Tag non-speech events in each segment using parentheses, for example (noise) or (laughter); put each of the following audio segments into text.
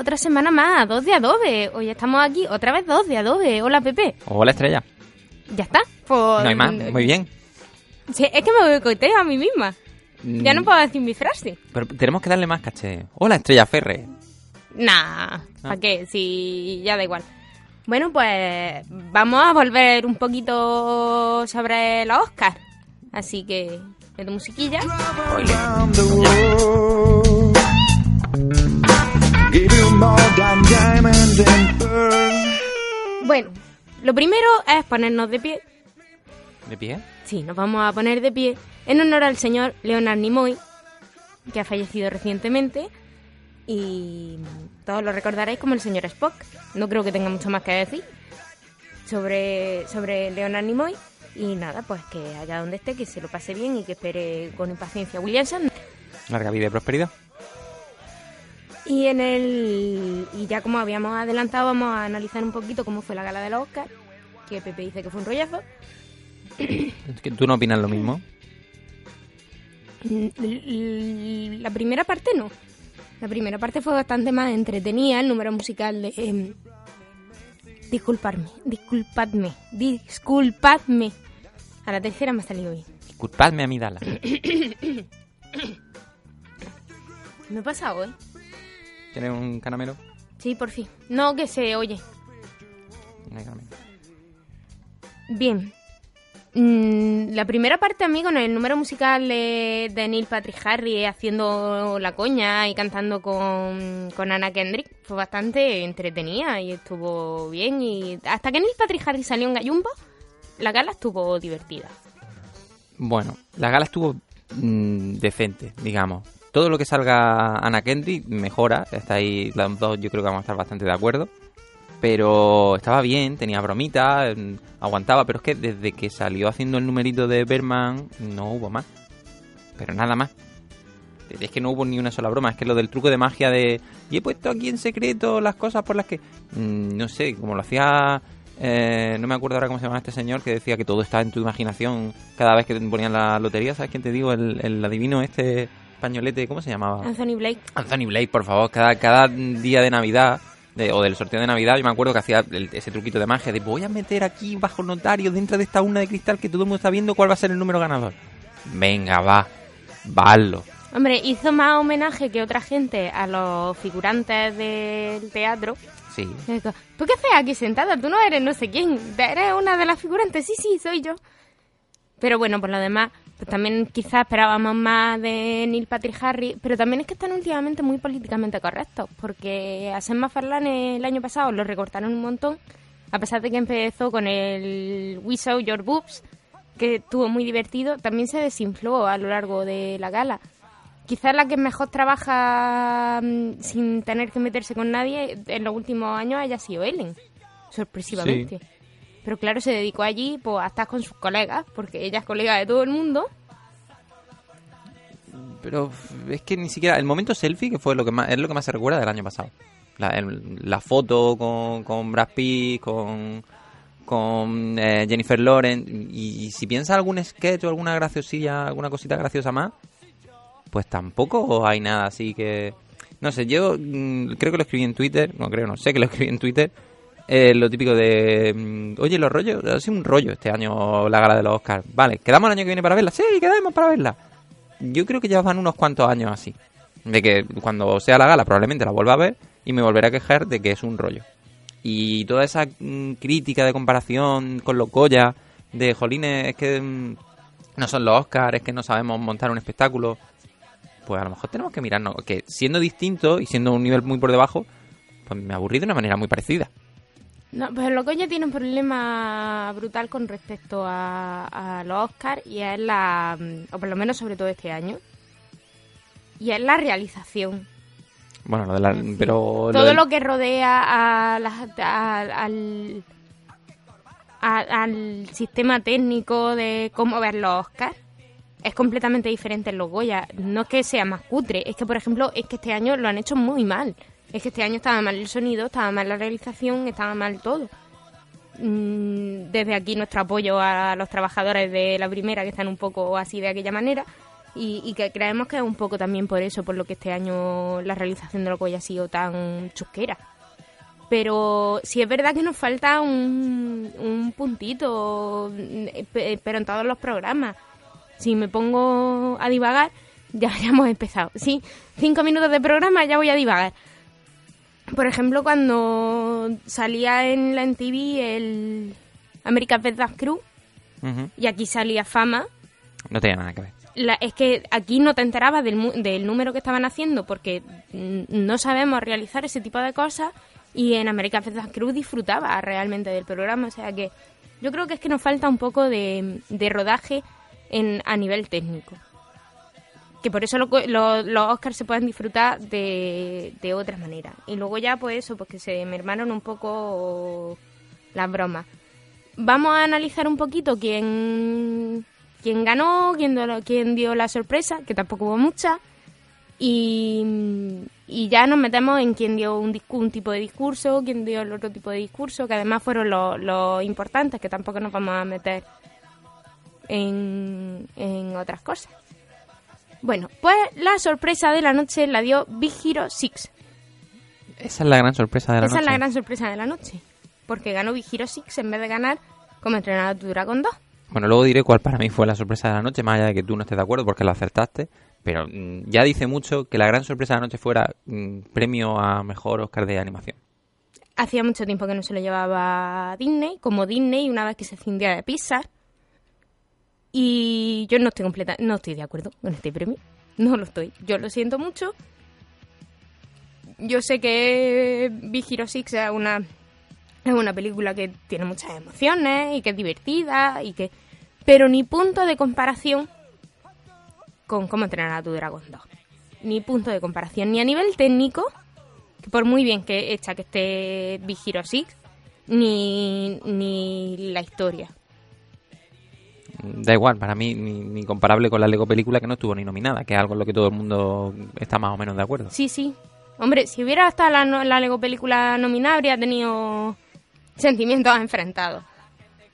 otra semana más Dos de Adobe. Hoy estamos aquí otra vez Dos de Adobe. Hola Pepe. Hola Estrella. Ya está. Pues, No hay más, muy bien. Sí, es que me boicoteo a mí misma. Ya no Mm, puedo decir mi frase. Pero tenemos que darle más caché. Hola Estrella Ferre. Nah, ¿para Ah. qué? Si ya da igual. Bueno, pues vamos a volver un poquito sobre los Oscars. Así que, de musiquilla. around Bueno, lo primero es ponernos de pie. ¿De pie? Sí, nos vamos a poner de pie en honor al señor Leonard Nimoy, que ha fallecido recientemente. Y todos lo recordaréis como el señor Spock. No creo que tenga mucho más que decir sobre, sobre Leonard Nimoy. Y nada, pues que allá donde esté, que se lo pase bien y que espere con impaciencia a Williamson. Larga vida y prosperidad. Y en el y ya como habíamos adelantado, vamos a analizar un poquito cómo fue la gala de los Oscar, que Pepe dice que fue un rollazo. Es que ¿Tú no opinas lo mismo? L- La primera parte no. La primera parte fue bastante más entretenida, el número musical de... disculparme, disculpadme, disculpadme. A la tercera me ha salido bien. Disculpadme a mi Dala. (coughs) Me he pasado, ¿eh? ¿Tienes un caramelo? Sí, por fin. No, que se oye. No hay caramelo. Bien. Mm, la primera parte, amigo, en el número musical de, de Neil Patrick Harris haciendo la coña y cantando con, con Anna Kendrick fue bastante entretenida y estuvo bien. Y hasta que Neil Patrick Harris salió en Gallumbo, la gala estuvo divertida. Bueno, la gala estuvo mm, decente, digamos. Todo lo que salga Ana Kendrick mejora. Está ahí, las dos yo creo que vamos a estar bastante de acuerdo. Pero estaba bien, tenía bromita, mm, aguantaba. Pero es que desde que salió haciendo el numerito de Berman no hubo más. Pero nada más. Es que no hubo ni una sola broma. Es que lo del truco de magia de... Y he puesto aquí en secreto las cosas por las que... mm, no sé, como lo hacía... eh, no me acuerdo ahora cómo se llama este señor que decía que todo está en tu imaginación cada vez que te ponían la lotería. ¿Sabes quién te digo? El, el adivino este españolete, ¿cómo se llamaba? Anthony Blake. Anthony Blake, por favor, cada, cada día de Navidad de- o del sorteo de Navidad, yo me acuerdo que hacía el- ese truquito de magia de voy a meter aquí bajo el notario dentro de esta urna de cristal que todo el mundo está viendo cuál va a ser el número ganador. Venga, va, vallo. Hombre, hizo más homenaje que otra gente a los figurantes del teatro. Sí. ¿Tú qué haces aquí sentada? Tú no eres no sé quién. Eres una de las figurantes. Sí, sí, soy yo. Pero bueno, por lo demás, pues también quizás esperábamos más de Neil Patrick Harris. Pero también es que están últimamente muy políticamente correctos. Porque a Sam MacFarlane el año pasado lo recortaron un montón. A pesar de que empezó con el We Saw Your Boobs, que estuvo muy divertido, también se desinfló a lo largo de la gala. Quizás la que mejor trabaja mm, sin tener que meterse con nadie en los últimos años haya sido Ellen, sorpresivamente. Pero claro, se dedicó allí pues, a con sus colegas, porque ella es colega de todo el mundo. Pero es que ni siquiera el momento selfie que fue lo que más es lo que más se recuerda del año pasado. La, el- la foto con, con Brad Pitt, con con eh, Jennifer Lawrence y, si piensas algún sketch o alguna graciosilla, alguna cosita graciosa más, pues tampoco hay nada así que no sé, yo mm, creo que lo escribí en Twitter, no creo, no sé que lo escribí en Twitter. Eh, lo típico de, mm, oye, los rollos, ha sido un rollo este año la gala de los Oscars. Vale, ¿quedamos el año que viene para verla? Sí, quedamos para verla. Yo creo que ya van unos cuantos años así. De que cuando sea la gala probablemente la vuelva a ver y me volveré a quejar de que es un rollo. Y toda esa mm, crítica de comparación con los Goya, de jolines, es que mm, no son los Oscars, es que no sabemos montar un espectáculo. Pues a lo mejor tenemos que mirarnos, que siendo distinto y siendo un nivel muy por debajo, pues me aburrí de una manera muy parecida. No, pues el Locoño tiene un problema brutal con respecto a, a los Oscars y es la, o por lo menos sobre todo este año, y es la realización. Bueno, lo de la, pero lo Todo lo que rodea a al, a- al sistema técnico de cómo ver los Oscars es completamente diferente en los Goya. No es que sea más cutre, es que, por ejemplo, es que este año lo han hecho muy mal. Es que este año estaba mal el sonido, estaba mal la realización, estaba mal todo. Mm, Desde aquí nuestro apoyo a los trabajadores de la primera que están un poco así de aquella manera y, que creemos que es un poco también por eso, por lo que este año la realización de lo que ha sido tan chusquera. Pero sí es verdad que nos falta un, un puntito, eh, pe- pero en todos los programas. Si me pongo a divagar, (laughs) ya hayamos empezado. Sí, cinco minutos de programa, ya voy a divagar. Por ejemplo, cuando salía en la MTV el America's Best Crew Ujú. y aquí salía Fama, No tenía nada que ver. la- es que aquí no te enterabas del, del número que estaban haciendo porque no sabemos realizar ese tipo de cosas y en American Best Cruz disfrutaba realmente del programa. O sea que yo creo que es que nos falta un poco de, de rodaje en, a nivel técnico. Que por eso lo- lo- los Oscars se pueden disfrutar de, de otra manera. Y luego ya pues eso, pues que se mermaron un poco las bromas. Vamos a analizar un poquito quién, quién ganó, quién, quién dio la sorpresa, que tampoco hubo mucha. Y, y ya nos metemos en quién dio un, un tipo de discurso, quién dio el otro tipo de discurso, que además fueron los, los importantes, que tampoco nos vamos a meter en, en otras cosas. Bueno, pues la sorpresa de la noche la dio Big Hero 6. Esa es la gran sorpresa de la Esa noche. es la gran sorpresa de la noche. Porque ganó Big Hero 6 en vez de ganar como entrenador de Dragon 2. Bueno, luego diré cuál para mí fue la sorpresa de la noche, más allá de que tú no estés de acuerdo porque la acertaste. Pero mm, ya dice mucho que la gran sorpresa de la noche fuera mm, premio a mejor Oscar de animación. Hacía mucho tiempo que no se lo llevaba a Disney, como Disney, una vez que se cindía de Pixar. Y yo no estoy completa, no estoy de acuerdo con este premio. No lo estoy. Yo lo siento mucho. Yo sé que Big Hero 6 es una, es una película que tiene muchas emociones y que es divertida y que... Pero ni punto de comparación con cómo entrenar a tu Dragon 2. Ni punto de comparación, ni a nivel técnico, que por muy bien que hecha que esté Big Hero 6, ni, ni la historia. Da igual, para mí ni, ni comparable con la Lego película que no estuvo ni nominada, que es algo en lo que todo el mundo está más o menos de acuerdo. Sí, sí. Hombre, si hubiera estado la, la Lego película nominada, habría tenido sentimientos enfrentados.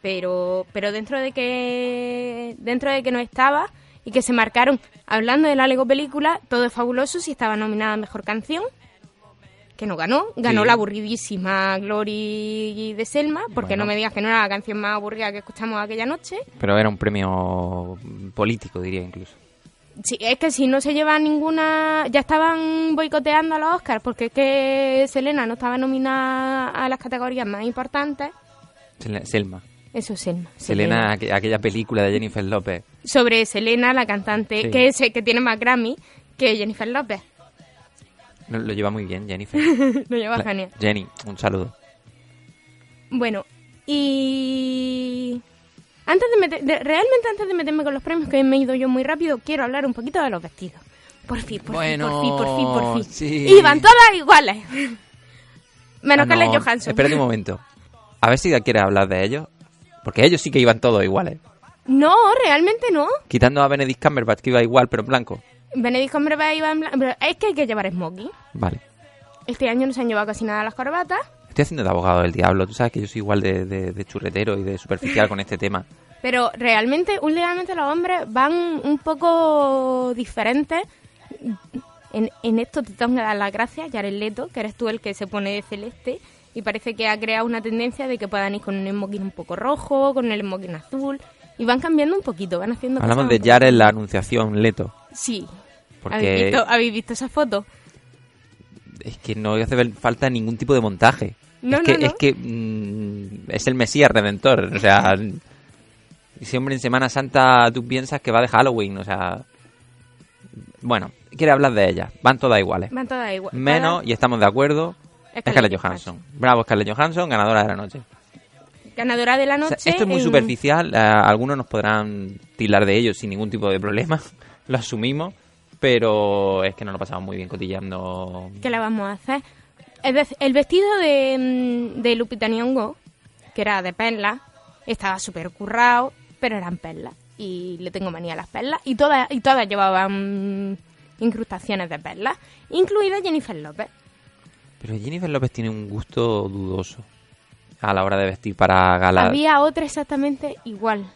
Pero, pero dentro de que dentro de que no estaba y que se marcaron, hablando de la Lego película, todo es fabuloso si estaba nominada a mejor canción, que no ganó, ganó Sí. la aburridísima Glory de Selma, porque Bueno. no me digas que no era la canción más aburrida que escuchamos aquella noche. Pero era un premio político, diría incluso. Sí, es que si no se lleva ninguna... Ya estaban boicoteando a los Oscars porque es que Selena no estaba nominada a las categorías más importantes. Sel- Selma. Eso es Selma. Selena, aqu- aquella película de Jennifer López. Sobre Selena, la cantante, Sí. que, es, que tiene más Grammy que Jennifer López. Lo, lo lleva muy bien, Jennifer. (laughs) Lo lleva La- genial. Jenny, un saludo. Bueno, y... Antes de meter... de- realmente antes de meterme con los premios, que me he ido yo muy rápido, quiero hablar un poquito de los vestidos. Por fin, por Bueno, fin, por fin, por fin, por fin. sí. Van todas iguales. (laughs) Menos Ah, Scarlett no, Johansson. Espérate un momento. A ver si quieres hablar de ellos. Porque ellos sí que iban todos iguales. No, realmente no. Quitando a Benedict Cumberbatch, que iba igual, pero en blanco. Benedict Cumberbatch iba en blanco. Pero es que hay que llevar smoking. Vale. Este año no se han llevado casi nada las corbatas. Estoy haciendo de abogado del diablo. Tú sabes que yo soy igual de, de- de churretero y de superficial con este tema. Pero realmente, últimamente los hombres van un poco diferentes. En, en esto te tengo que dar las gracias, Jared Leto, que eres tú el que se pone de celeste. Y parece que ha creado una tendencia de que puedan ir con un smoking un poco rojo, con el smoking azul. Y van cambiando un poquito, van haciendo Hablamos cosas de Jared, la anunciación Leto. Sí. Porque- ¿Habéis, visto, ¿Habéis visto esa foto? Es que no hace falta ningún tipo de montaje. No, es que, no, no. Es, que mm, es el Mesías Redentor. O sea, ese hombre en Semana Santa tú piensas que va de Halloween. O sea, bueno, quiere hablar de ella. Van todas iguales. Van todas igual. Menos, y estamos de acuerdo, Scarlett Scarlett Johansson. Bravo, Scarlett Johansson, ganadora de la noche. Ganadora de la O sea, noche. esto es muy en- superficial, eh, algunos nos podrán tilar de ello sin ningún tipo de problema, (laughs) lo asumimos, pero es que nos lo pasamos muy bien cotillando. ¿Qué le vamos a hacer? El, ve- el vestido de, mm, de Lupita Nyong'o, que era de perlas, estaba súper currado, pero eran perlas. Y le tengo manía a las perlas. Y todas, y todas llevaban incrustaciones de perlas, incluida Jennifer López. Pero Jennifer López tiene un gusto dudoso a la hora de vestir para gala. Había otra exactamente igual.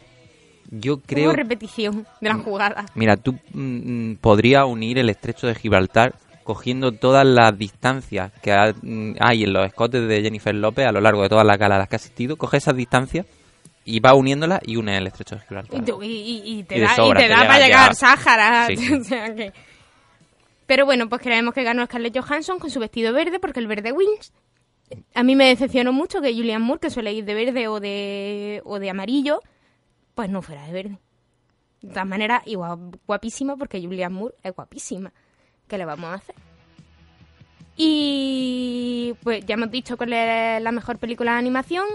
Yo Hubo creo... repetición de la jugada. Mira, tú mm, podrías unir el estrecho de Gibraltar cogiendo todas las distancias que mm, hay en los escotes de Jennifer López a lo largo de todas las galas a las que ha asistido, coge esas distancias y va uniéndolas y une el estrecho de Gibraltar. Y, tú- y- y- te Y da, sobra, te te da llega para llegar al Sáhara. (laughs) Sí, o sea que... Pero bueno, pues creemos que ganó Scarlett Johansson con su vestido verde porque el verde wins. A mí me decepcionó mucho que Julian Moore, que suele ir de verde o de, o de amarillo, pues no fuera de verde. De todas maneras, igual guapísima porque Julian Moore es guapísima. ¿Qué le vamos a hacer? Y pues ya hemos dicho cuál es la mejor película de animación.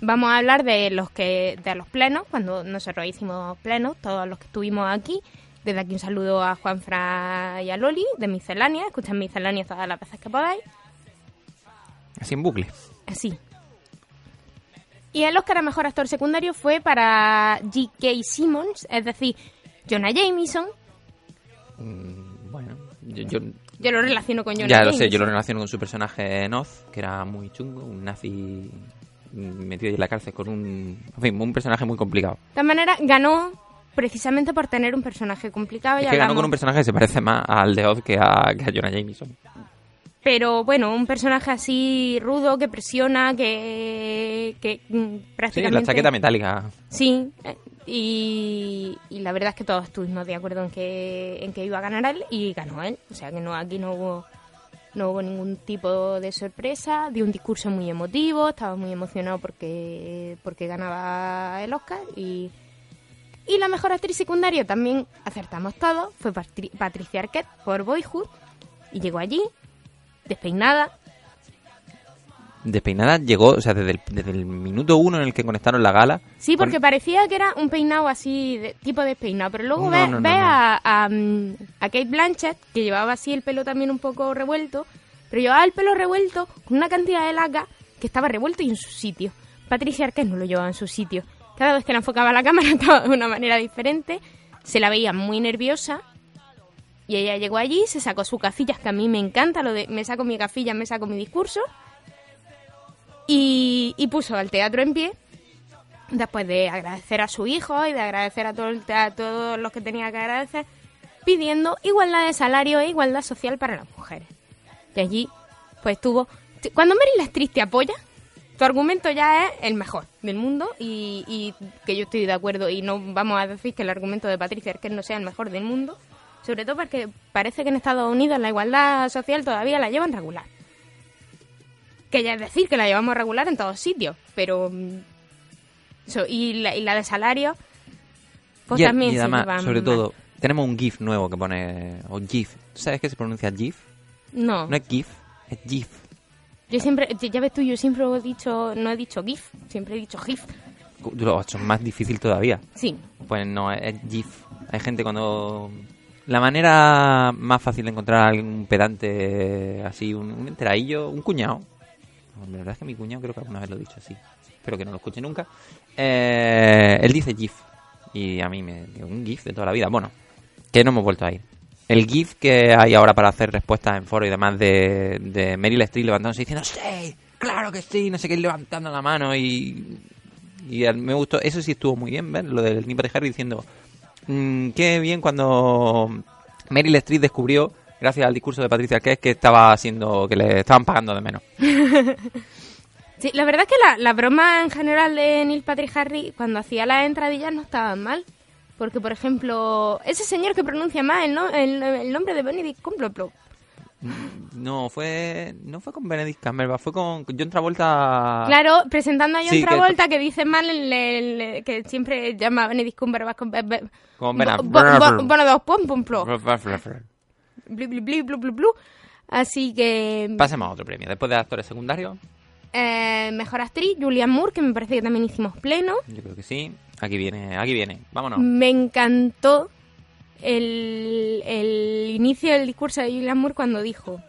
Vamos a hablar de los que de los plenos, cuando nosotros hicimos plenos, todos los que estuvimos aquí. Desde aquí un saludo a Juanfra y a Loli de Miscelánea. Escuchan Miscelánea todas las veces que podáis. Así en bucle. Así. Y el Oscar a Mejor Actor Secundario fue para G.K. Simmons, es decir, Jonah Jameson. Mm, Bueno, yo, yo- Yo lo relaciono con Jonah ya lo Jameson. sé, yo lo relaciono con su personaje en Oz, que era muy chungo, un nazi metido en la cárcel con un... En fin, un personaje muy complicado. De todas maneras, ganó precisamente por tener un personaje complicado. Es ya que ganó con un personaje que se parece más al de Oz que a, que a Jonah Jameson. Pero bueno, un personaje así rudo, que presiona, que, que mm, Sí, prácticamente... la chaqueta metálica. Sí, eh, y, y la verdad es que todos estuvimos de acuerdo en que, en que iba a ganar él y ganó él. O sea que no aquí no hubo, no hubo ningún tipo de sorpresa. Dio un discurso muy emotivo, estaba muy emocionado porque, porque ganaba el Oscar. Y, y la mejor actriz secundaria también acertamos todos. Fue Patri- Patricia Arquette por Boyhood. Y llegó allí, despeinada, Despeinada llegó, o sea, desde el, desde el minuto uno en el que conectaron la gala. Sí, con- porque parecía que era un peinado así, de, tipo de peinado, pero luego No, ve, no, no, ve no. A, a, mm, a Kate Blanchett, que llevaba así el pelo también un poco revuelto, pero llevaba el pelo revuelto con una cantidad de laca que estaba revuelto y en su sitio. Patricia Arquette no lo llevaba en su sitio. Cada vez que la enfocaba la (laughs) cámara estaba de una manera diferente, se la veía muy nerviosa. Y ella llegó allí, se sacó sus gafillas, que a mí me encanta, lo de me saco mi gafilla, me saco mi discurso. Y, puso al teatro en pie después de agradecer a su hijo y de agradecer a, todo a todos los que tenía que agradecer, pidiendo igualdad de salario e igualdad social para las mujeres. Y allí, pues tuvo... Cuando Meryl Streep te apoya, tu argumento ya es el mejor del mundo y, y que yo estoy de acuerdo y no vamos a decir que el argumento de Patricia Arquette no sea el mejor del mundo, sobre todo porque parece que en Estados Unidos la igualdad social todavía la llevan regular. Que ya es decir que la llevamos regular en todos sitios, pero... mm, y, la, y la de salario, pues y, también y además, sobre mal. todo, tenemos un GIF nuevo que pone... O GIF. ¿Tú sabes que se pronuncia GIF? No, No es GIF, es GIF. yo siempre, ya ves tú, yo siempre he dicho, no he dicho GIF, siempre he dicho GIF. Lo he hecho más difícil todavía. Sí, Pues no, es GIF. Hay gente cuando... La manera más fácil de encontrar a algún pedante así, un, un enteradillo, un cuñado. La verdad es que mi cuñado creo que alguna vez lo he dicho así. Espero que no lo escuche nunca. Eh, él dice GIF. Y a mí me... Un GIF de toda la vida. Bueno, que no hemos vuelto a ir. El GIF que hay ahora para hacer respuestas en foro y demás de, de Meryl Streep levantándose y diciendo ¡Sí! ¡Claro que sí! No sé qué, levantando la mano y... Y me gustó, eso sí estuvo muy bien, ver Lo del Nipa de Harry diciendo "Mm, qué bien cuando Meryl Streep descubrió, gracias al discurso de Patricia Arquette, que estaba haciendo, que le estaban pagando de menos. (laughs) Sí, la verdad es que la, la broma en general de Neil Patrick Harry cuando hacía las entradillas no estaban mal. Porque, por ejemplo, ese señor que pronuncia mal el, no- el, el nombre de Benedict Cumberbatch, No, fue no fue con Benedict Cumberbatch, fue con John Travolta. Claro, presentando a John Sí, Travolta que, dice mal el, el- que siempre llama a Benedict Cumberbatch con Con Bueno. Así que Pasemos a otro premio. Después de actores secundarios, eh, mejor actriz Julianne Moore, que me parece que también hicimos pleno. yo creo que sí. Aquí viene, aquí viene. Vámonos. Me encantó el, el inicio del discurso de Julianne Moore cuando dijo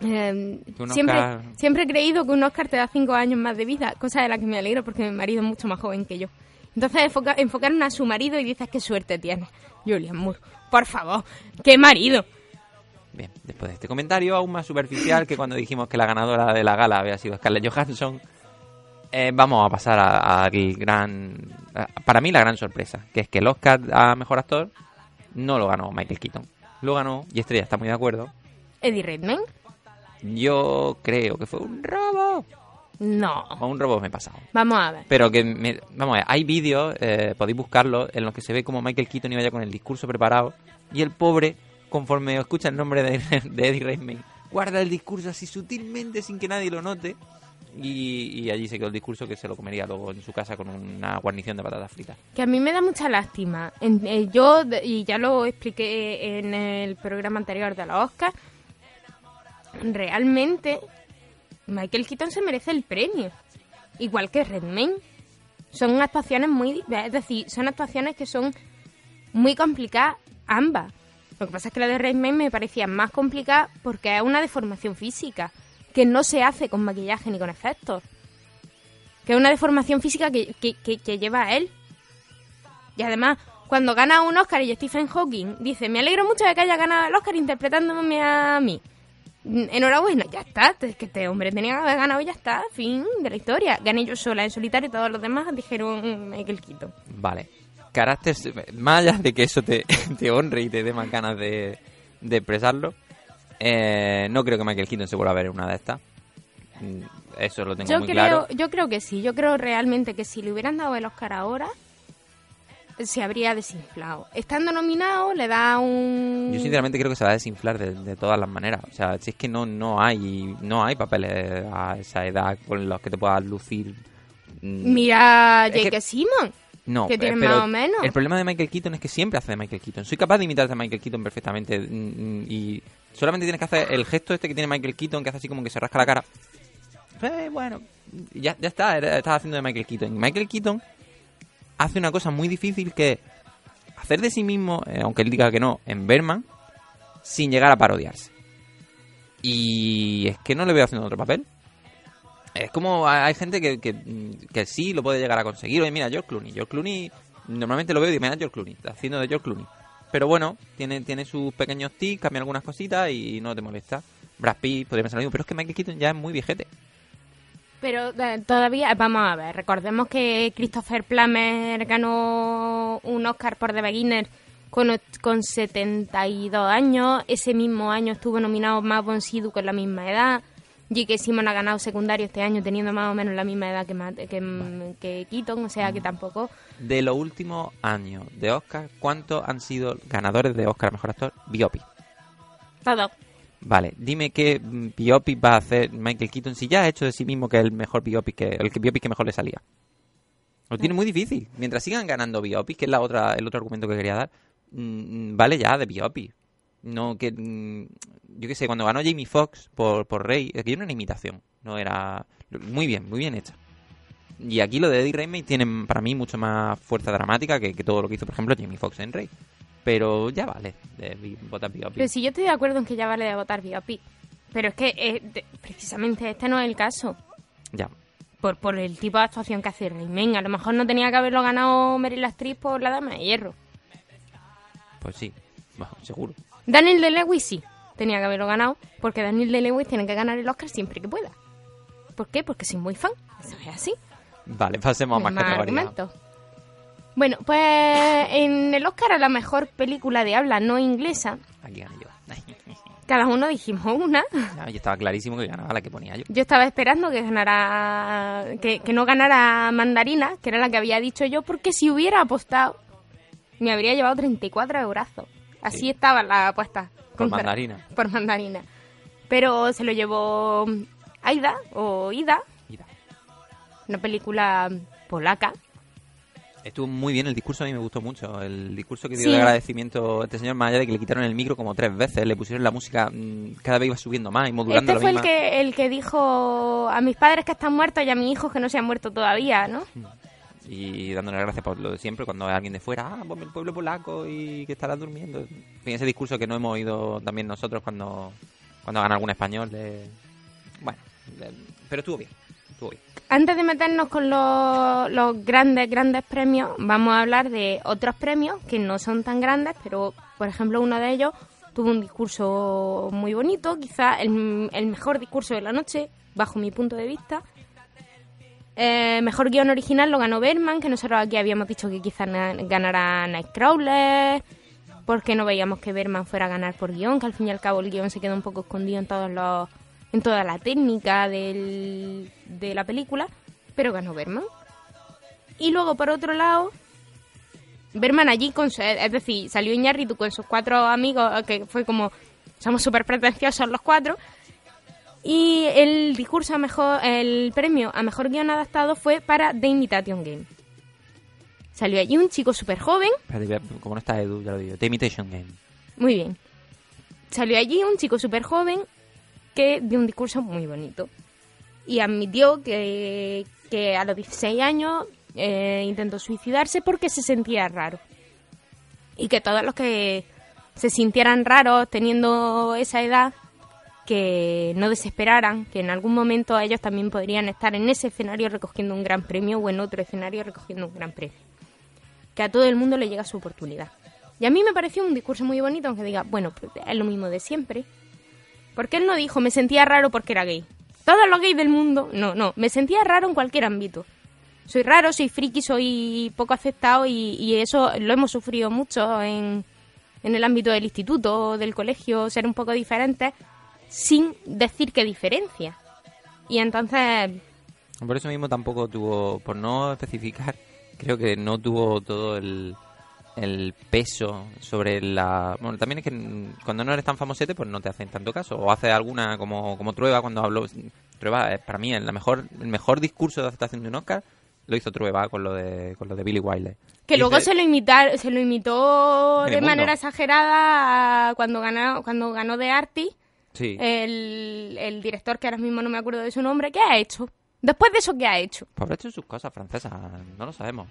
eh, siempre, Oscar- siempre he creído que un Oscar te da cinco años más de vida, cosa de la que me alegro porque mi marido es mucho más joven que yo. Entonces enfoca- enfocaron a su marido y dices qué suerte tiene. Julianne Moore, por favor, qué marido. Bien, después de este comentario aún más superficial que cuando dijimos que la ganadora de la gala había sido Scarlett Johansson, eh, vamos a pasar al gran... a- para mí la gran sorpresa, que es que el Oscar a Mejor Actor no lo ganó Michael Keaton. Lo ganó, y Estrella está muy de acuerdo, Eddie Redmayne, yo creo que fue un robo. no. O un robo me he pasado. Vamos a ver. Pero que, me- vamos a ver, hay vídeos, eh, podéis buscarlos, en los que se ve como Michael Keaton iba ya con el discurso preparado y el pobre, conforme escucha el nombre de, (laughs) de Eddie Redmayne, guarda el discurso así sutilmente sin que nadie lo note y, y allí se quedó el discurso que se lo comería luego en su casa con una guarnición de patatas fritas. Que a mí me da mucha lástima. En- eh, yo, y ya lo expliqué en el programa anterior de los Oscars, realmente Michael Keaton se merece el premio. Igual que Redmayne. Son actuaciones muy... Es decir, son actuaciones que son muy complicadas ambas. Lo que pasa es que la de Redmayne me parecía más complicada porque es una deformación física que no se hace con maquillaje ni con efectos. Que es una deformación física que, que, que- que lleva a él. Y además, cuando gana un Oscar y Stephen Hawking dice, me alegro mucho de que haya ganado el Oscar interpretándome a mí. Enhorabuena, ya está, es que este hombre tenía que haber ganado y ya está, fin de la historia. Gané yo sola en solitario y todos los demás dijeron "Mm, Michael Keaton. Vale. Carácter, más allá de que eso te, (laughs) te honre y te dé más ganas de, de expresarlo, eh, no creo que Michael Keaton se vuelva a ver en una de estas. Mm, Eso lo tengo Yo muy creo, claro. yo creo que sí, yo creo realmente que si le hubieran dado el Oscar ahora, se habría desinflado. Estando nominado, le da un... Yo sinceramente creo que se va a desinflar de, de todas las maneras. O sea, si es que no, no hay no hay papeles a esa edad con los que te puedas lucir. mm, Mira Es que- Jake Simon. No, que pero más o menos. El problema de Michael Keaton es que siempre hace de Michael Keaton. Soy capaz de imitar a Michael Keaton perfectamente mm, mm, y solamente tienes que hacer el gesto este que tiene Michael Keaton, que hace así como que se rasca la cara. Eh, bueno, ya, ya está, estás haciendo de Michael Keaton. Y Michael Keaton hace una cosa muy difícil que es hacer de sí mismo, eh, aunque él diga que no, en Berman, sin llegar a parodiarse. Y es que no le veo haciendo otro papel. Es como hay gente que, que, que sí lo puede llegar a conseguir. Oye, mira, George Clooney. George Clooney, normalmente lo veo y digo, mira, George Clooney, haciendo de George Clooney. Pero bueno, tiene, tiene sus pequeños tics, cambia algunas cositas y no te molesta. Brad Pitt podría pensar lo mismo, pero es que Michael Keaton ya es muy viejete. Pero eh, todavía, vamos a ver, recordemos que Christopher Plummer ganó un Oscar por The Beginner con, con 72 años. Ese mismo año estuvo nominado Matt von Sydow con la misma edad. J.K. Simon ha ganado secundario este año teniendo más o menos la misma edad que, Matt- que, que Keaton, o sea que tampoco... De los últimos años de Oscar, ¿cuántos han sido ganadores de Oscar Mejor Actor? Biopic. Todo. Vale, dime qué mm, biopic va a hacer Michael Keaton si ya ha hecho de sí mismo que es el mejor biopic que, el biopic que mejor le salía. Lo tiene muy difícil. Mientras sigan ganando biopic, que es la otra, el otro argumento que quería dar, mm, vale ya de biopic. No que yo qué sé, cuando ganó Jamie Foxx por, por Rey, aquello era una imitación, no era muy bien, muy bien hecha. Y aquí lo de Eddie Redmayne tiene para mí mucho más fuerza dramática que, que todo lo que hizo, por ejemplo, Jamie Foxx en Rey. Pero ya vale de votar biopic. Pero si yo estoy de acuerdo en que ya vale de votar biopic. Pero es que eh, de- precisamente este no es el caso. Ya, por, por el tipo de actuación que hace Raymond. A lo mejor no tenía que haberlo ganado Meryl Streep por La Dama de Hierro. pues sí, bueno, seguro. Daniel de Lewis sí, tenía que haberlo ganado, porque Daniel de Lewis tiene que ganar el Oscar siempre que pueda. ¿Por qué? Porque soy muy fan. Eso es así. Vale, pasemos a más Más categorías. Bueno, pues en el Oscar a la mejor película de habla no inglesa, Aquí gané yo. (laughs) cada uno dijimos una. Ya, yo estaba clarísimo que ganaba la que ponía yo. Yo estaba esperando que ganara que, que no ganara Mandarina, que era la que había dicho yo, porque si hubiera apostado me habría llevado 34 eurazos. Así Sí. estaba la apuesta. Por mandarina. Por Mandarina. Pero se lo llevó Aida, o Ida, Mira, una película polaca. Estuvo muy bien el discurso, a mí me gustó mucho. El discurso que dio Sí. de agradecimiento a este señor, más allá de que le quitaron el micro como tres veces, le pusieron la música, mm, cada vez iba subiendo más y modulando Este fue el que, el que dijo a mis padres que están muertos y a mis hijos que no se han muerto todavía, ¿no? Y dándole gracias por lo de siempre, cuando hay alguien de fuera, ah, pues el pueblo polaco y que estará durmiendo. En fin, ese discurso que no hemos oído también nosotros cuando, cuando gana algún español. De... Bueno, pero estuvo bien, estuvo bien. Antes de meternos con los, los grandes, grandes premios, vamos a hablar de otros premios que no son tan grandes, pero por ejemplo uno de ellos tuvo un discurso muy bonito, quizá el, el mejor discurso de la noche, bajo mi punto de vista. Eh, mejor guion original lo ganó Berman, que nosotros aquí habíamos dicho que quizás na- ganara Nightcrawler, porque no veíamos que Berman fuera a ganar por guion, que al fin y al cabo el guion se quedó un poco escondido en todos los en toda la técnica del- de la película, pero ganó Berman. Y luego, por otro lado, Berman allí, con su- es decir, salió Iñárritu con sus cuatro amigos, que fue como, somos súper pretenciosos los cuatro, y el discurso a mejor, el premio a mejor guion adaptado fue para The Imitation Game. Salió allí un chico súper joven, como no está Edu, ya lo digo. The Imitation Game. muy bien. Salió allí un chico súper joven que dio un discurso muy bonito. Y admitió que, que a los 16 años eh, intentó suicidarse porque se sentía raro. Y que todos los que se sintieran raros teniendo esa edad, que no desesperaran, que en algún momento ellos también podrían estar en ese escenario recogiendo un gran premio o en otro escenario recogiendo un gran premio. Que a todo el mundo le llega su oportunidad. Y a mí me pareció un discurso muy bonito, aunque diga, bueno, pues es lo mismo de siempre. Porque él no dijo, me sentía raro porque era gay. Todos los gays del mundo, no, no, me sentía raro en cualquier ámbito. Soy raro, soy friki, soy poco aceptado y, y eso lo hemos sufrido mucho en, en el ámbito del instituto, del colegio, ser un poco diferentes sin decir qué diferencia. Y entonces, Por eso mismo tampoco tuvo, por no especificar, creo que no tuvo todo el, el peso sobre la... Bueno, también es que cuando no eres tan famosete, pues no te hacen tanto caso. O hace alguna, como, como Trueba cuando habló... Trueba es para mí el, mejor, el mejor discurso de aceptación de un Oscar, lo hizo Trueba con lo de, con lo de Billy Wilder. que Y luego se lo imitar, se lo imitó de manera exagerada a cuando ganó, cuando ganó de Arti. Sí. el, el director, que ahora mismo no me acuerdo de su nombre, ¿qué ha hecho? Después de eso, ¿qué ha hecho? Pues habrá hecho sus cosas francesas, no lo sabemos.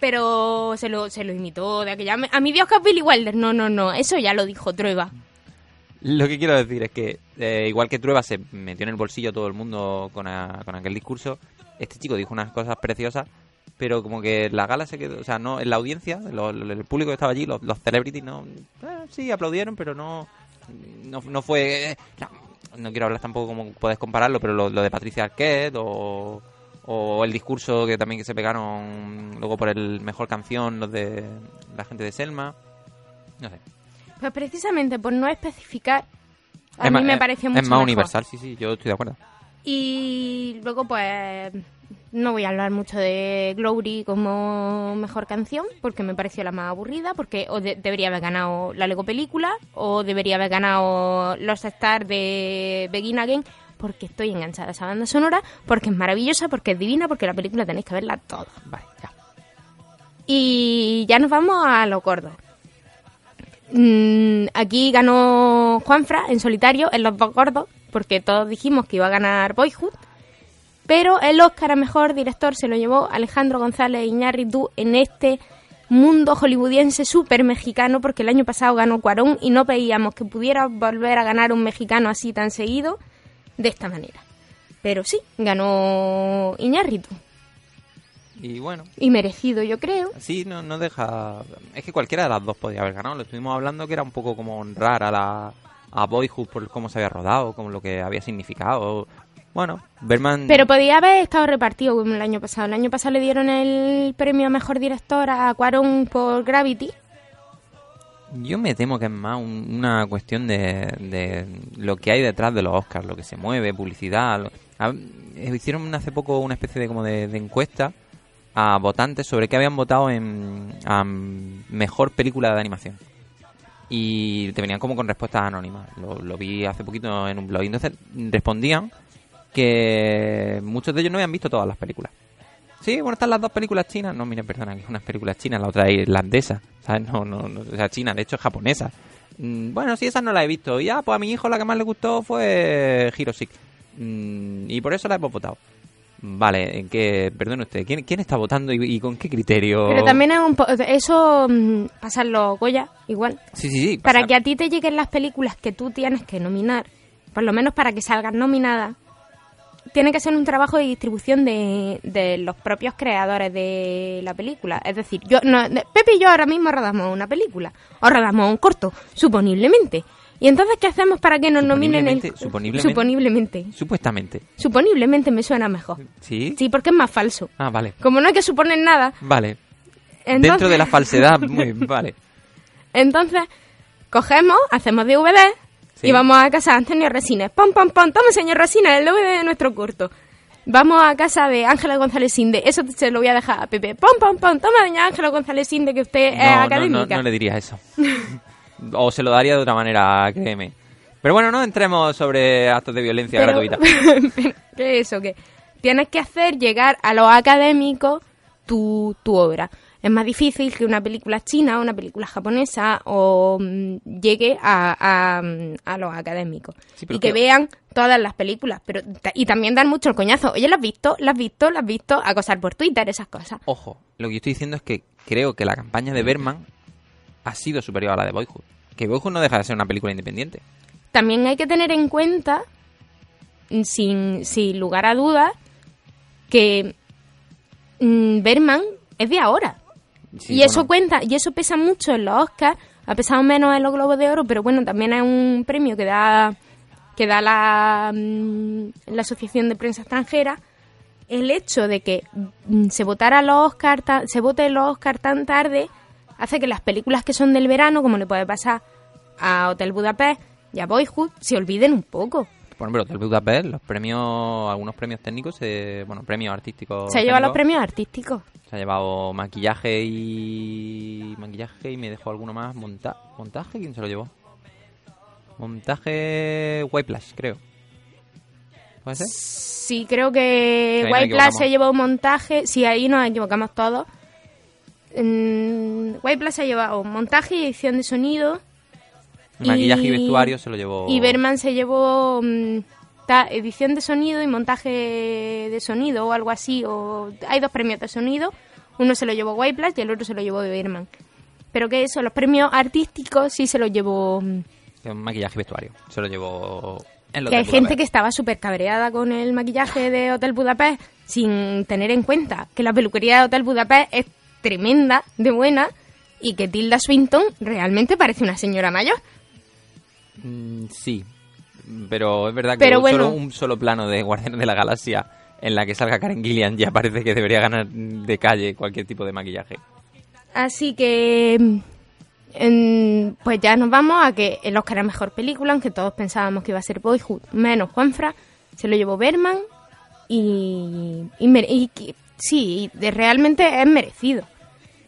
Pero se lo, se lo imitó de aquella... A mi Dios que es Billy Wilder. No, no, no. Eso ya lo dijo Trueba. Lo que quiero decir es que, eh, igual que Trueba se metió en el bolsillo todo el mundo con, a- con aquel discurso, este chico dijo unas cosas preciosas, pero como que la gala se quedó, o sea, no en la audiencia, lo- lo- el público que estaba allí, los, los celebrities, no, eh, sí, aplaudieron, pero no, no, no fue, eh, no, no quiero hablar tampoco como puedes compararlo, pero lo, lo de Patricia Arquette o, o el discurso que también que se pegaron luego por el mejor canción, los de la gente de Selma, no sé. Pues precisamente por no especificar, a Es mí me es- pareció Es mucho más mejor. universal, sí, sí, yo estoy de acuerdo. Y luego, pues, no voy a hablar mucho de Glory como mejor canción, porque me pareció la más aburrida, porque o de- debería haber ganado la Lego película, o debería haber ganado Los Stars de Begin Again, porque estoy enganchada a esa banda sonora, porque es maravillosa, porque es divina, porque la película tenéis que verla toda. Vale, ya. Y ya nos vamos a lo gordo. Mm, aquí ganó Juanfra en solitario en los dos gordos, porque todos dijimos que iba a ganar Boyhood. Pero el Oscar a mejor director se lo llevó Alejandro González Iñárritu en este mundo hollywoodiense súper mexicano, porque el año pasado ganó Cuarón y no veíamos que pudiera volver a ganar un mexicano así tan seguido de esta manera. Pero sí, ganó Iñárritu. Y bueno, Y merecido, yo creo. sí, no, no deja... Es que cualquiera de las dos podía haber ganado. Lo estuvimos hablando que era un poco como rara la, a Boyhood por cómo se había rodado, como lo que había significado. Bueno, Berman... Pero podía haber estado repartido como el año pasado. El año pasado le dieron el premio a mejor director a Cuarón por Gravity. Yo me temo que es más un- una cuestión de, de lo que hay detrás de los Oscars, lo que se mueve, publicidad. lo- a- eh, hicieron hace poco una especie de como de, de encuesta a votantes sobre qué habían votado en a mejor película de animación. y te venían como con respuestas anónimas. Lo, lo vi hace poquito en un blog. Y entonces respondían que muchos de ellos no habían visto todas las películas. Sí, bueno, están las dos películas chinas. No, mire, perdona, que es una película china, la otra es irlandesa. ¿Sabes? No, no, no, o sea, china, de hecho es japonesa. Mm, Bueno, sí, esa no la he visto. Y ya, pues a mi hijo la que más le gustó fue Hirosik. Mm, Y por eso la hemos votado. Vale, ¿en qué? Perdone usted, ¿quién, quién está votando y, y con qué criterio? Pero también es un poco... Eso mm, pasan los Goya, igual. Sí, sí, sí. Para que a ti te lleguen las películas que tú tienes que nominar, por lo menos para que salgan nominadas, tiene que ser un trabajo de distribución de, de los propios creadores de la película. Es decir, yo no, Pepe y yo ahora mismo rodamos una película, o rodamos un corto, suponiblemente. ¿Y entonces qué hacemos para que nos nominen el... Suponiblemente, suponiblemente. Suponiblemente. Supuestamente. Suponiblemente me suena mejor. ¿Sí? Sí, porque es más falso. Ah, vale. Como no hay que suponer nada, Vale. entonces... Dentro de la falsedad, muy vale. (laughs) Entonces, cogemos, hacemos DVD Sí. y vamos a casa de Antonio Resines. ¡Pam, pam, pam! Tome, señor Resines, el DVD de nuestro corto. Vamos a casa de Ángela González Sinde. Eso se lo voy a dejar a Pepe. ¡Pam, pam, pam! Toma, doña Ángela González Sinde, que usted es No, no, no, académica. no le diría eso. (laughs) o se lo daría de otra manera, créeme. Pero bueno, no entremos sobre actos de violencia Pero- gratuita. (laughs) pero, ¿Qué es eso? Que tienes que hacer llegar a los académicos tu, tu obra. Es más difícil que una película china o una película japonesa o mm, llegue a, a, mm, a los académicos. Sí, y que que- vean todas las películas. pero Y también dan mucho el coñazo. Oye, ¿las has visto? ¿Las has visto? ¿Las has visto? Acosar por Twitter, esas cosas. Ojo, lo que yo estoy diciendo es que creo que la campaña de Berman ha sido superior a la de Boyhood. Que Boyhood no deja de ser una película independiente. También hay que tener en cuenta, mm, sin, sin lugar a dudas, que Berman es de ahora. Sí, y eso cuenta, y eso pesa mucho en los Oscars, ha pesado menos en los Globos de Oro, pero bueno, también es un premio que da que da la, mm, la Asociación de Prensa Extranjera. El hecho de que mm, se votara los Oscar se vote los Oscar tan tarde hace que las películas que son del verano, como le puede pasar a Hotel Budapest y a Boyhood, se olviden un poco. Por ejemplo, Hotel Budapest, los premios, algunos premios técnicos, eh, bueno, premios artísticos. Se lleva los técnicos, premios artísticos. Se ha llevado maquillaje y. Maquillaje y me dejó alguno más. Monta ¿Montaje? ¿Quién se lo llevó? Montaje. Whiplash, creo. ¿Puede ser? Sí, creo que equivocamos. se llevó un montaje. Sí, ahí nos equivocamos todos. Mm, se ha llevado un montaje y edición de sonido. Maquillaje y vestuario se lo llevó. Y Berman se llevó mm, ta- edición de sonido y montaje de sonido o algo así. O hay dos premios de sonido. Uno se lo llevó White Plus y el otro se lo llevó Berman. Pero que eso, los premios artísticos sí se los llevó. mm, Maquillaje y vestuario. Se lo llevó. Que hay gente que estaba súper cabreada con el maquillaje de Hotel Budapest sin tener en cuenta que la peluquería de Hotel Budapest es tremenda, de buena, y que Tilda Swinton realmente parece una señora mayor. Mm, sí. Pero es verdad que Pero solo un solo plano de Guardianes de la Galaxia en la que salga Karen Gillian ya parece que debería ganar de calle cualquier tipo de maquillaje. Así que, mm, pues ya nos vamos a que el Oscar es mejor película, aunque todos pensábamos que iba a ser Boyhood, menos Juanfra, se lo llevó Berman y, y, y que- sí, de- realmente es merecido.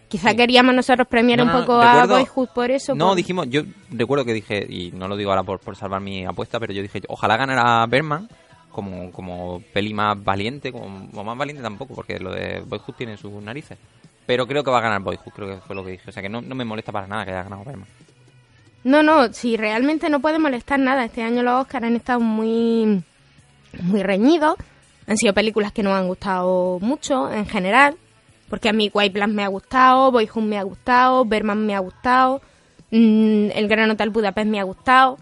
Quizá Sí. queríamos nosotros premiar No, un no, poco a Boyhood por eso. No, por- dijimos, yo recuerdo que dije, y no lo digo ahora por, por salvar mi apuesta, pero yo dije, ojalá ganara Berman como, como peli más valiente, como, o más valiente tampoco, porque lo de Boyhood tiene sus narices. Pero creo que va a ganar Boyhood, creo que fue lo que dije. O sea que no, no me molesta para nada que haya ganado Berman. No, no, si realmente no puede molestar nada. Este año los Oscars han estado muy, muy reñidos. Han sido películas que nos han gustado mucho en general. Porque a mí White Plus me ha gustado, Boyhood me ha gustado, Berman me ha gustado, mm, El Gran Hotel Budapest me ha gustado,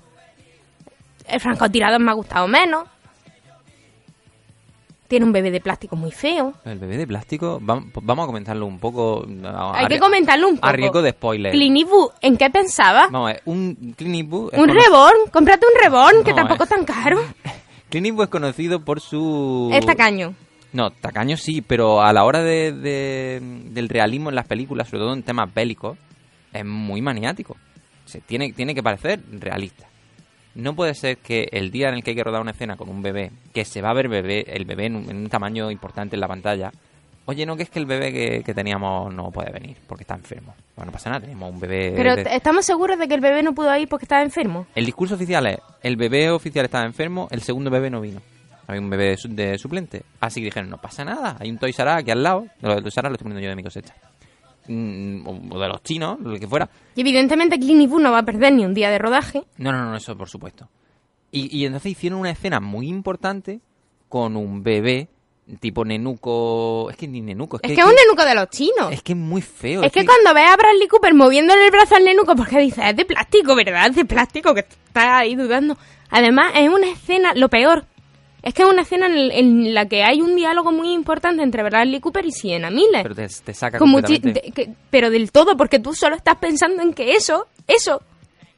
El francotirador me ha gustado menos. Tiene un bebé de plástico muy feo. El bebé de plástico, vam- vamos a comentarlo un poco. Hay que comentarlo un poco. A riesgo de spoiler. Eastwood, ¿en qué pensaba? Ver, un es un reborn, cómprate un reborn, que No, tampoco es tan caro. (laughs) Eastwood es conocido por su... Es tacaño. No, tacaño sí, pero a la hora de, de- del realismo en las películas, sobre todo en temas bélicos, es muy maniático. Se tiene, tiene que parecer realista. No puede ser que el día en el que hay que rodar una escena con un bebé, que se va a ver bebé, el bebé en un, en un tamaño importante en la pantalla, Oye, no, que es que el bebé que, que teníamos no puede venir porque está enfermo. Bueno, no pasa nada, tenemos un bebé... Pero de- estamos seguros de que el bebé no pudo ir porque estaba enfermo. El discurso oficial es, el bebé oficial estaba enfermo, el segundo bebé no vino. Había un bebé de suplente. Así que dijeron, no pasa nada, hay un Toys R aquí al lado. Los de Toys R lo estoy poniendo yo de mi cosecha. Mm, o de los chinos, lo que fuera. Y evidentemente Clint Eastwood no va a perder ni un día de rodaje. No, no, no, eso por supuesto. Y, y entonces hicieron una escena muy importante con un bebé tipo nenuco... Es que ni nenuco, es, Es que, que es un nenuco de los chinos. es que es muy feo. Es que cuando ves a Bradley Cooper moviéndole el brazo al nenuco, porque dices, es de plástico, ¿verdad? Es de plástico, que está ahí dudando. Además, es una escena, lo peor, es que es una escena en, en la que hay un diálogo muy importante entre Bradley Cooper y Sienna Miller. Pero te, te saca de- que- pero del todo, porque tú solo estás pensando en que eso, eso,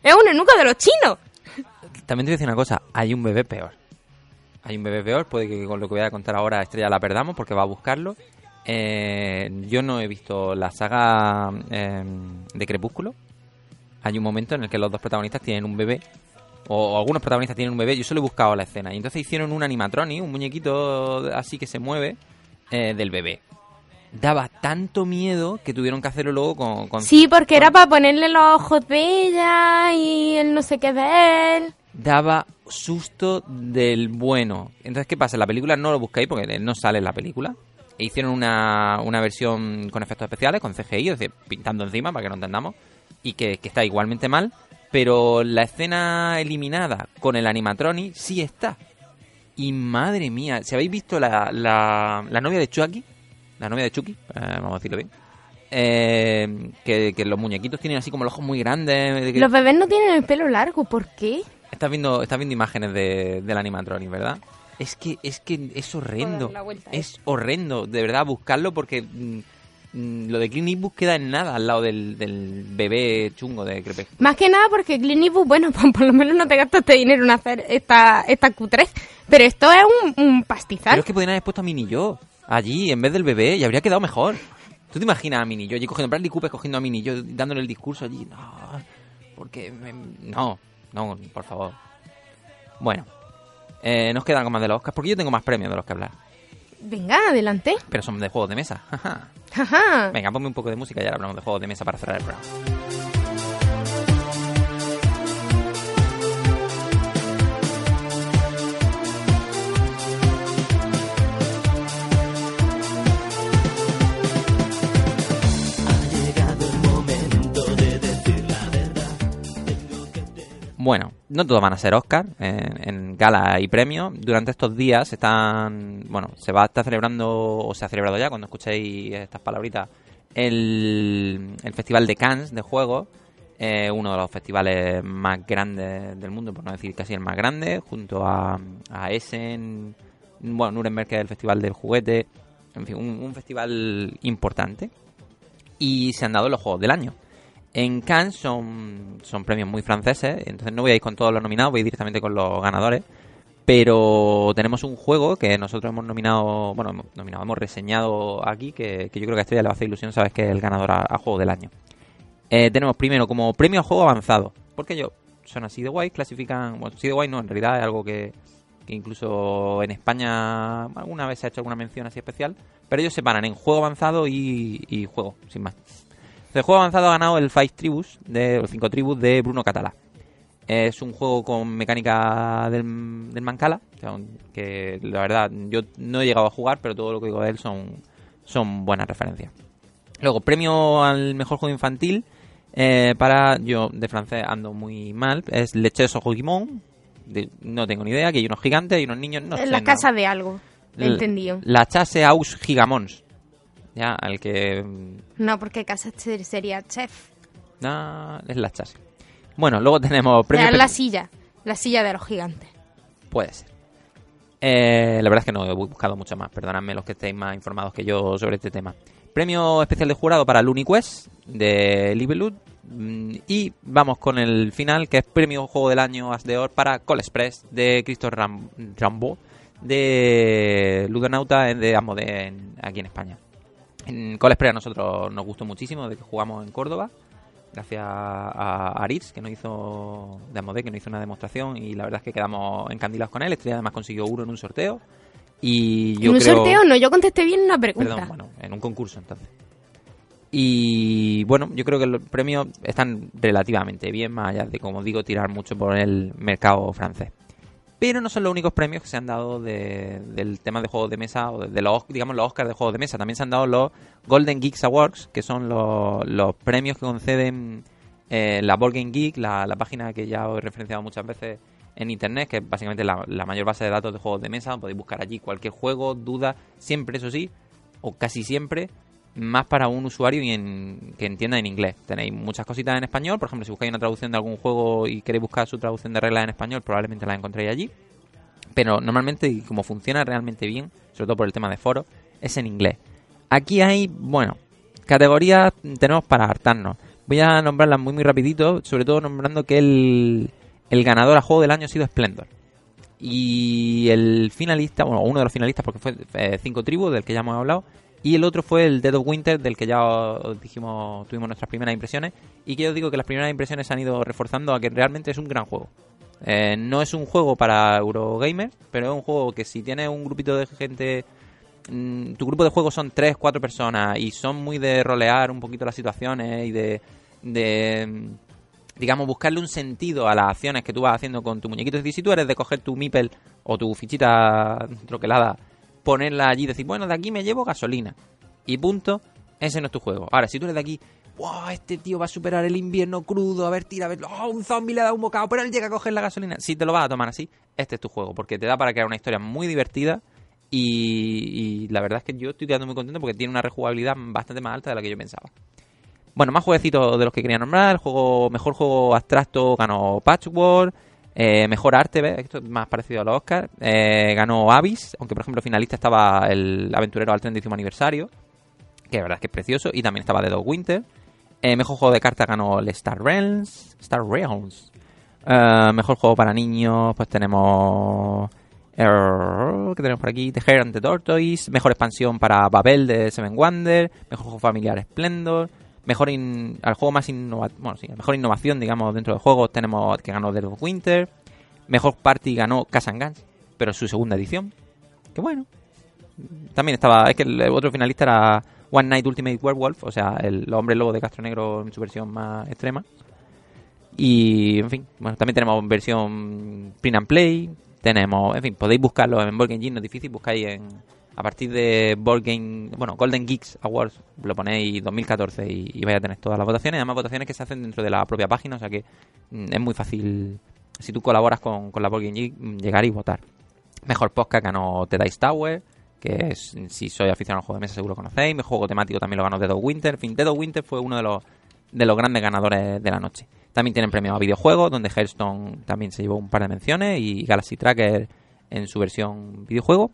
es un nenuco de los chinos. También te voy a decir una cosa, hay un bebé peor. Hay un bebé peor, puede que con lo que voy a contar ahora Estrella la perdamos porque va a buscarlo. Eh, yo no he visto la saga eh, de Crepúsculo. Hay un momento en el que los dos protagonistas tienen un bebé, o, algunos protagonistas tienen un bebé, yo solo he buscado la escena. Y entonces hicieron un animatronic, un muñequito así que se mueve, eh, del bebé. Daba tanto miedo que tuvieron que hacerlo luego con... con Sí, porque era para ponerle los ojos de ella y el no sé qué de él. daba susto del bueno. Entonces, ¿qué pasa? En la película no lo busquéis porque no sale en la película. E hicieron una, una versión con efectos especiales, con CGI, es decir, pintando encima para que no entendamos, y que, que está igualmente mal, pero la escena eliminada con el animatronic sí está. Y madre mía, si habéis visto la, la, la novia de Chucky, la novia de Chucky, eh, vamos a decirlo bien, eh, que, que los muñequitos tienen así como los ojos muy grandes. que- Los bebés no tienen el pelo largo, ¿por qué? Estás viendo, estás viendo imágenes de, del animatronic, ¿verdad? Es que, es que es horrendo. Es horrendo, de verdad, buscarlo porque mm, lo de Clint Eastwood queda en nada al lado del, del bebé chungo de Crepe. Más que nada porque Clint Eastwood, bueno, (laughs) pues por lo menos no te gastas este dinero en hacer esta, esta Q3. Pero esto es un, un pastizal. Pero es que podrían haber puesto a Mini yo allí en vez del bebé y habría quedado mejor. ¿Tú te imaginas a Mini yo allí cogiendo Bradley Cooper cogiendo a Mini yo dándole el discurso allí? No, porque me- no, no, por favor. Bueno, eh, nos queda algo más de los Oscars porque yo tengo más premios de los que hablar. Venga, adelante. Pero son de juegos de mesa. (laughs) Ajá. Venga, ponme un poco de música y ahora hablamos de juegos de mesa para cerrar el programa. No todos van a ser Oscar en, en gala y premios. Durante estos días están, bueno, se va a estar celebrando, o se ha celebrado ya, cuando escuchéis estas palabritas, el, el Festival de Cannes de Juegos, eh, uno de los festivales más grandes del mundo, por no decir casi el más grande, junto a, a Essen, bueno, Nuremberg, que es el Festival del Juguete, en fin, un, un festival importante. Y se han dado los Juegos del Año. En Cannes son, premios muy franceses, entonces no voy a ir con todos los nominados, voy a ir directamente con los ganadores. Pero tenemos un juego que nosotros hemos nominado, bueno, hemos nominado, hemos reseñado aquí, que, yo creo que a esto ya le hacer ilusión, sabes que es el ganador a, juego del año. Eh, tenemos primero como premio a juego avanzado, porque ellos son así de guay, clasifican, bueno, así de guay no, en realidad es algo que, incluso en España alguna vez se ha hecho alguna mención así especial, pero ellos separan en juego avanzado y juego, sin más. El juego avanzado ha ganado el Five Tribus, de, los cinco tribus de Bruno Catala. Es un juego con mecánica del, del Mancala, que, la verdad yo no he llegado a jugar, pero todo lo que digo de él son, son buenas referencias. Luego, premio al mejor juego infantil, eh, para, yo de francés ando muy mal, es Leches o Guimón, de- no tengo ni idea, que hay unos gigantes y unos niños, no en sé, la no. casa de algo. Entendido. La Chasse Aus Gigamons. Ya, al que mm, No, porque casa ser- sería chef. No, es la chasis. Bueno, luego tenemos Era premio... la silla. La silla de los gigantes. Puede ser. Eh, la verdad es que no he buscado mucho más. Perdonadme los que estéis más informados que yo sobre este tema. Premio especial de jurado para Luniquest de Libelud. Mm, Y vamos con el final, que es premio juego del año Asdeor para Call Express de Cristo Ram Rambo de Ludonauta de Asmodee en- aquí en España. En Express a nosotros nos gustó muchísimo de que jugamos en Córdoba. Gracias a Aritz, que nos hizo de Asmodee, que nos hizo una demostración y la verdad es que quedamos encandilados con él. Este además consiguió uno en un sorteo. Y yo en un creo... sorteo no, yo contesté bien una pregunta. Perdón, bueno, en un concurso entonces. Y bueno, yo creo que los premios están relativamente bien, más allá de, como digo, tirar mucho por el mercado francés. Pero no son los únicos premios que se han dado de- del tema de juegos de mesa, o de, los, digamos, los Oscars de juegos de mesa. También se han dado los Golden Geeks Awards, que son los, premios que conceden eh, la Board Game Geek, la, página que ya os he referenciado muchas veces en internet, que es básicamente la mayor base de datos de juegos de mesa. Podéis buscar allí cualquier juego, duda, siempre, eso sí, o casi siempre, más para un usuario y en- que entienda en inglés. Tenéis muchas cositas en español, por ejemplo, si buscáis una traducción de algún juego y queréis buscar su traducción de reglas en español, probablemente la encontréis allí. Pero normalmente, y como funciona realmente bien, sobre todo por el tema de foros, es en inglés. Aquí hay, bueno, categorías tenemos para hartarnos. Voy a nombrarlas muy muy rapidito, sobre todo nombrando que el, el ganador a juego del año ha sido Splendor. Y el finalista, bueno, uno de los finalistas, porque fue eh, Cinco Tribus, del que ya hemos hablado, y el otro fue el Dead of Winter, del que ya os dijimos, tuvimos nuestras primeras impresiones, y que os digo que las primeras impresiones se han ido reforzando a que realmente es un gran juego. Eh, no es un juego para Eurogamer, pero es un juego que si tienes un grupito de gente mm, tu grupo de juegos son tres, cuatro personas y son muy de rolear un poquito las situaciones y de, de, mm, digamos, buscarle un sentido a las acciones que tú vas haciendo con tu muñequito. Es decir, si tú eres de coger tu Mipel o tu fichita troquelada, ponerla allí y decir, bueno, de aquí me llevo gasolina y punto, ese no es tu juego. Ahora, si tú eres de aquí, wow, este tío va a superar el invierno crudo, a ver, tira, a ver, oh, un zombie le da un bocado, pero él llega a coger la gasolina. Si te lo vas a tomar así, este es tu juego, porque te da para crear una historia muy divertida y, y la verdad es que yo estoy quedando muy contento porque tiene una rejugabilidad bastante más alta de la que yo pensaba. Bueno, más jueguecitos de los que quería nombrar. El juego, mejor juego abstracto ganó Patchwork. Eh, mejor arte, ¿ves? esto es más parecido a los Oscars. Eh, ganó Abyss, aunque por ejemplo finalista estaba el aventurero al 30 aniversario, que la verdad es que es precioso. Y también estaba The Dog Winter. Eh, mejor juego de cartas ganó el Star Realms. Star Realms. Eh, mejor juego para niños, pues tenemos. ¿Qué tenemos por aquí? The Hare and the Tortoise. Mejor expansión para Babel de Seven Wonder. Mejor juego familiar Splendor. Mejor in- al juego más innova bueno, sí, mejor innovación, digamos, dentro del juego tenemos que ganó The of Winter. Mejor Party ganó Cass and Guns, pero su segunda edición. Que bueno. También estaba, es que el otro finalista era One Night Ultimate Werewolf, o sea, el hombre lobo de Castro Negro en su versión más extrema. Y, en fin, bueno, también tenemos versión print and play. Tenemos, en fin, podéis buscarlo en Game Geek, no es difícil, buscáis en, a partir de Board Game, bueno, Golden Geeks Awards, lo ponéis 2014 y, vais a tener todas las votaciones. Además, votaciones que se hacen dentro de la propia página, o sea que mm, es muy fácil, si tú colaboras con, con la Board Game Geek, mm, llegar y votar. Mejor podcast ganó The Dice Tower, que es, si sois aficionado al juego de mesa seguro conocéis. Mejor juego temático también lo ganó Dead of Winter. En fin, Dead of Winter fue uno de los, de los grandes ganadores de la noche. También tienen premio a videojuegos, donde Hearthstone también se llevó un par de menciones y Galaxy Tracker en su versión videojuego.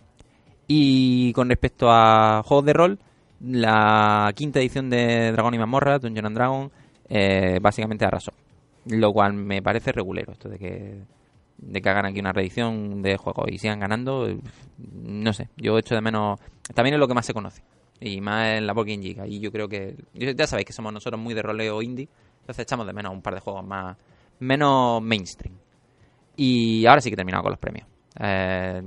Y con respecto a juegos de rol, la quinta edición de Dragón y Mazmorra, Dungeon and Dragon, eh, básicamente arrasó. Lo cual me parece regulero, esto de que, de que hagan aquí una reedición de juegos y sigan ganando. eh, No sé, yo echo de menos. También es lo que más se conoce. Y más en la Game Geek. Y yo creo que. Ya sabéis que somos nosotros muy de roleo indie. Entonces echamos de menos un par de juegos más. Menos mainstream. Y ahora sí que he terminado con los premios. Eh,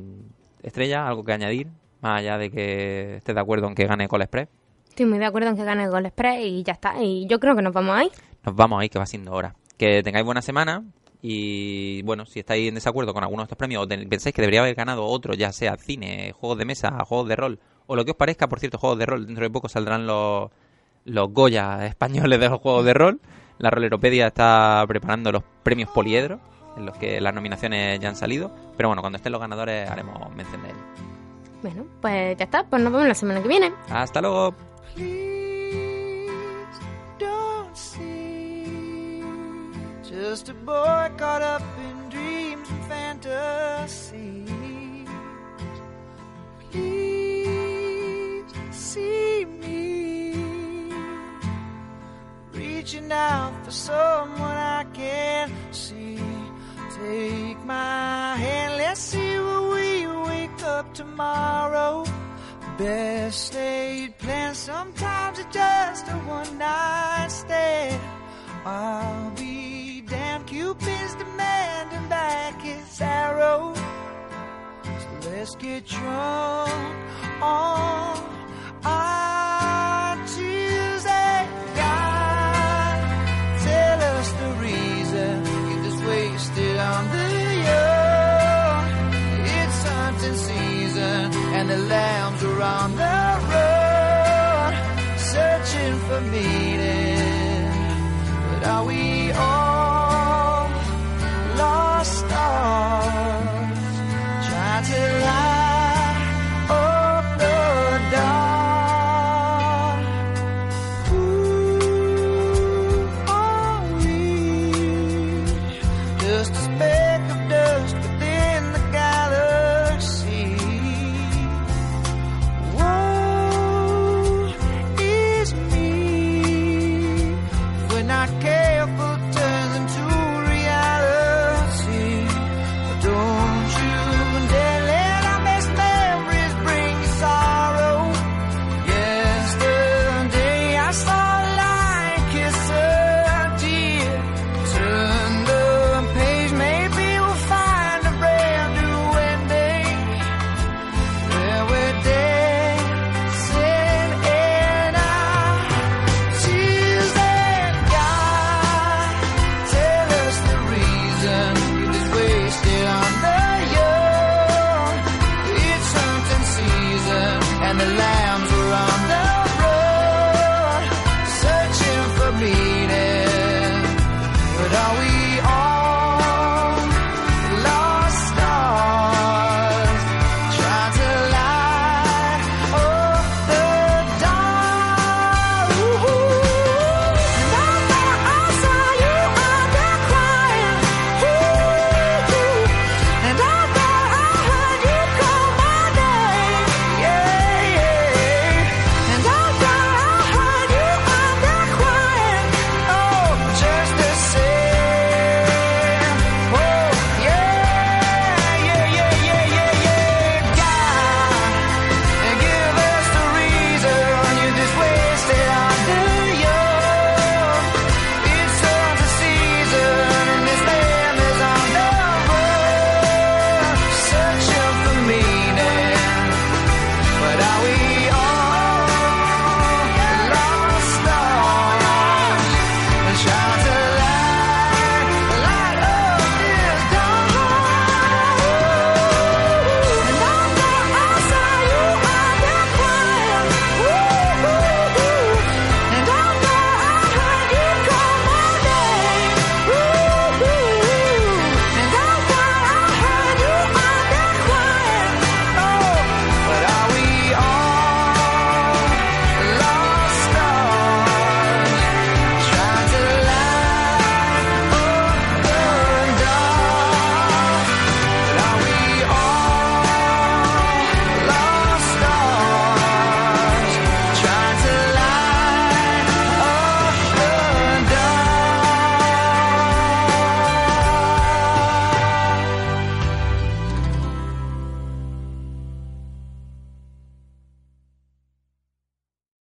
Estrella, algo que añadir. Más allá de que estés de acuerdo en que gane Call Express. Estoy muy de acuerdo en que gane Gol Express y ya está. Y yo creo que nos vamos ahí. Nos vamos ahí, que va siendo hora. Que tengáis buena semana. Y bueno, si estáis en desacuerdo con alguno de estos premios o pensáis que debería haber ganado otro, ya sea cine, juegos de mesa, juegos de rol, o lo que os parezca, por cierto, juegos de rol, dentro de poco saldrán los, los Goya españoles de los juegos de rol. La Roleropedia está preparando los premios Poliedro, en los que las nominaciones ya han salido. Pero bueno, cuando estén los ganadores haremos mención de ellos. Bueno, pues ya está. Pues nos vemos la semana que viene. Hasta luego. Just a boy caught up in dreams and fantasies. Please see me reaching out for someone tomorrow. Best laid plans, sometimes it's just a one night stand. I'll be damned, Cupid's demanding back his arrow. So let's get drunk on